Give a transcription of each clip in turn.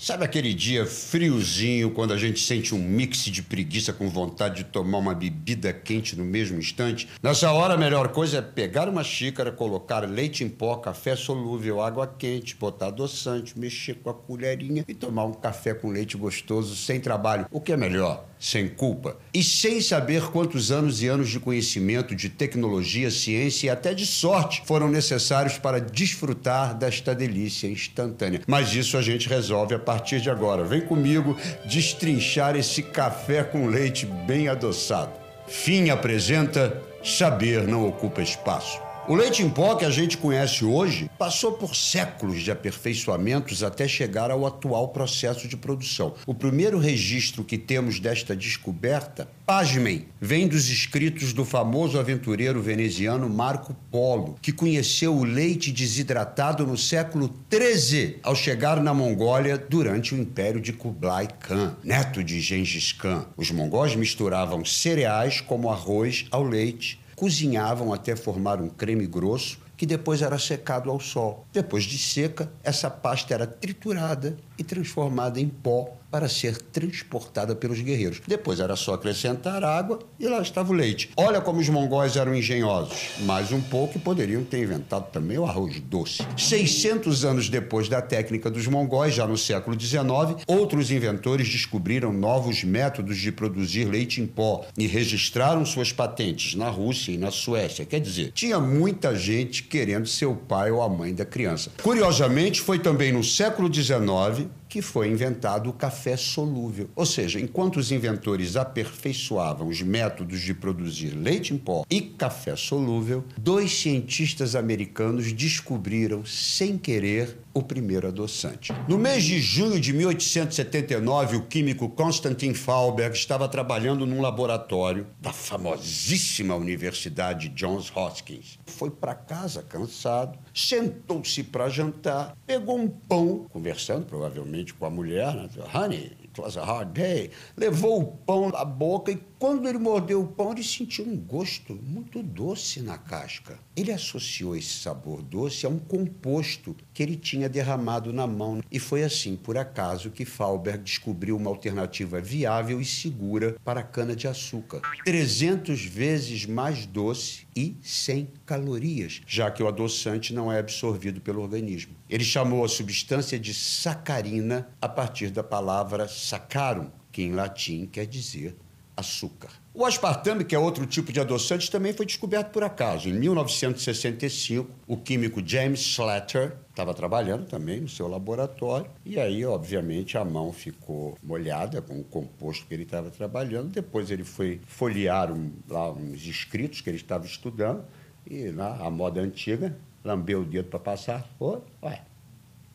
Sabe aquele dia friozinho, quando a gente sente um mix de preguiça com vontade de tomar uma bebida quente no mesmo instante? Nessa hora, a melhor coisa é pegar uma xícara, colocar leite em pó, café solúvel, água quente, botar adoçante, mexer com a colherinha e tomar um café com leite gostoso sem trabalho. O que é melhor? Sem culpa. E sem saber quantos anos e anos de conhecimento, de tecnologia, ciência e até de sorte foram necessários para desfrutar desta delícia instantânea. Mas isso a gente resolve a partir de agora. Vem comigo destrinchar esse café com leite bem adoçado. Fim apresenta Saber não ocupa espaço. O leite em pó que a gente conhece hoje passou por séculos de aperfeiçoamentos até chegar ao atual processo de produção. O primeiro registro que temos desta descoberta, pasmem, vem dos escritos do famoso aventureiro veneziano Marco Polo, que conheceu o leite desidratado no século XIII, ao chegar na Mongólia durante o império de Kublai Khan, neto de Gengis Khan. Os mongóis misturavam cereais como arroz ao leite cozinhavam até formar um creme grosso que depois era secado ao sol. Depois de seca, essa pasta era triturada e transformada em pó para ser transportada pelos guerreiros. Depois era só acrescentar água e lá estava o leite. Olha como os mongóis eram engenhosos. Mais um pouco e poderiam ter inventado também o arroz doce. 600 anos depois da técnica dos mongóis, já no século XIX, outros inventores descobriram novos métodos de produzir leite em pó e registraram suas patentes na Rússia e na Suécia. Quer dizer, tinha muita gente querendo ser o pai ou a mãe da criança. Curiosamente, foi também no século XIX que foi inventado o café solúvel. Ou seja, enquanto os inventores aperfeiçoavam os métodos de produzir leite em pó e café solúvel, dois cientistas americanos descobriram, sem querer, o primeiro adoçante. No mês de junho de 1879, o químico Konstantin Fahlberg estava trabalhando num laboratório da famosíssima Universidade Johns Hopkins. Foi para casa cansado, sentou-se para jantar, pegou um pão, conversando provavelmente com a mulher, né? Honey, was a hard day. Levou o pão à boca e quando ele mordeu o pão, ele sentiu um gosto muito doce na casca. Ele associou esse sabor doce a um composto que ele tinha derramado na mão. E foi assim, por acaso, que Fahlberg descobriu uma alternativa viável e segura para a cana-de-açúcar. 300 vezes mais doce e sem calorias, já que o adoçante não é absorvido pelo organismo. Ele chamou a substância de sacarina a partir da palavra saccharum, que em latim quer dizer açúcar. O aspartame, que é outro tipo de adoçante, também foi descoberto por acaso. Em 1965, o químico James Slater estava trabalhando também no seu laboratório e aí, obviamente, a mão ficou molhada com o composto que ele estava trabalhando. Depois ele foi folhear um, lá uns escritos que ele estava estudando e lá, a moda antiga, lambeu o dedo para passar. Ué,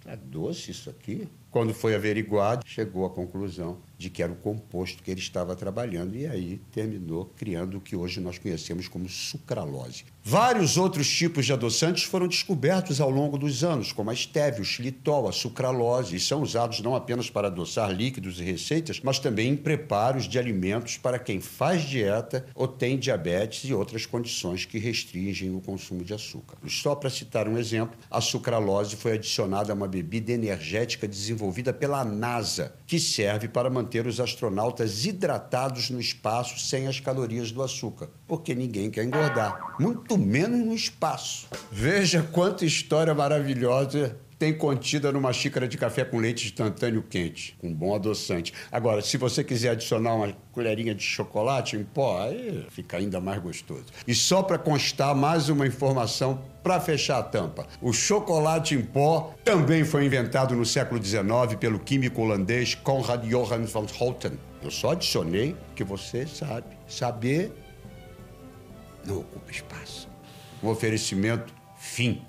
tá doce isso aqui? Quando foi averiguado, chegou à conclusão de que era o composto que ele estava trabalhando e aí terminou criando o que hoje nós conhecemos como sucralose. Vários outros tipos de adoçantes foram descobertos ao longo dos anos, como a estévia, o xilitol, a sucralose, e são usados não apenas para adoçar líquidos e receitas, mas também em preparos de alimentos para quem faz dieta ou tem diabetes e outras condições que restringem o consumo de açúcar. Só para citar um exemplo, a sucralose foi adicionada a uma bebida energética desenvolvida pela NASA, que serve para manter manter os astronautas hidratados no espaço sem as calorias do açúcar, porque ninguém quer engordar, muito menos no espaço. Veja quanta história maravilhosa tem contida numa xícara de café com leite instantâneo quente, com bom adoçante. Agora, se você quiser adicionar uma colherinha de chocolate em pó, aí fica ainda mais gostoso. E só para constar mais uma informação para fechar a tampa. O chocolate em pó também foi inventado no século XIX pelo químico holandês Conrad Johann van Houten. Eu só adicionei que você sabe. Saber não ocupa espaço. Um oferecimento fim.